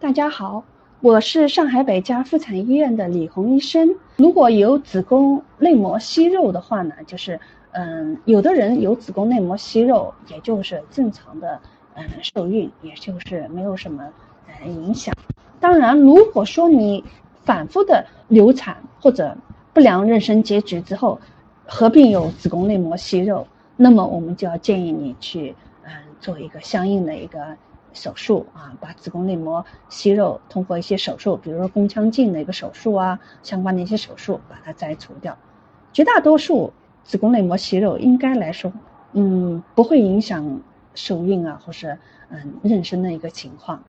大家好，我是上海北家妇产医院的李红医生。如果有子宫内膜息肉的话呢，就是嗯，有的人有子宫内膜息肉，也就是正常的嗯受孕，也就是没有什么呃影响。当然，如果说你反复的流产或者不良妊娠结局之后，合并有子宫内膜息肉，那么我们就要建议你去嗯做一个相应的一个。手术啊，把子宫内膜息肉通过一些手术，比如说宫腔镜的一个手术啊，相关的一些手术把它摘除掉。绝大多数子宫内膜息肉应该来说，嗯，不会影响受孕啊，或是嗯妊娠的一个情况。